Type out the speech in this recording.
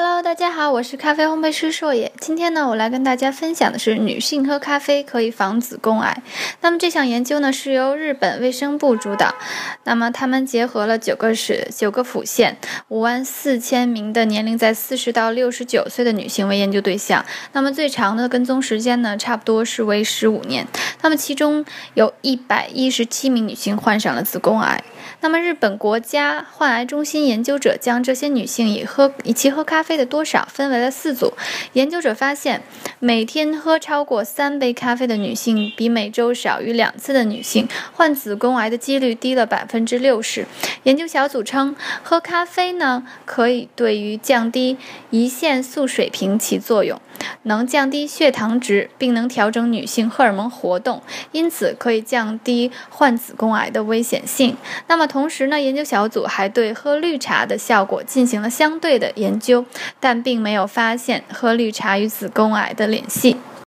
Hello，大家好，我是咖啡烘焙师硕野。今天呢，我来跟大家分享的是女性喝咖啡可以防子宫癌。那么这项研究呢，是由日本卫生部主导。那么他们结合了九个市、九个府县、五万四千名的年龄在四十到六十九岁的女性为研究对象。那么最长的跟踪时间呢，差不多是为十五年。那么其中有一百一十七名女性患上了子宫癌。那么日本国家患癌中心研究者将这些女性以喝以其喝咖啡的多少分为了四组。研究者发现，每天喝超过三杯咖啡的女性，比每周少于两次的女性患子宫癌的几率低了百分之六十。研究小组称，喝咖啡呢可以对于降低胰腺素水平起作用，能降低血糖值，并能调整女性荷尔蒙活动，因此可以降低患子宫癌的危险性。那么同时呢，研究小组还对喝绿茶的效果进行了相对的研究，但并没有发现喝绿茶与子宫癌的联系。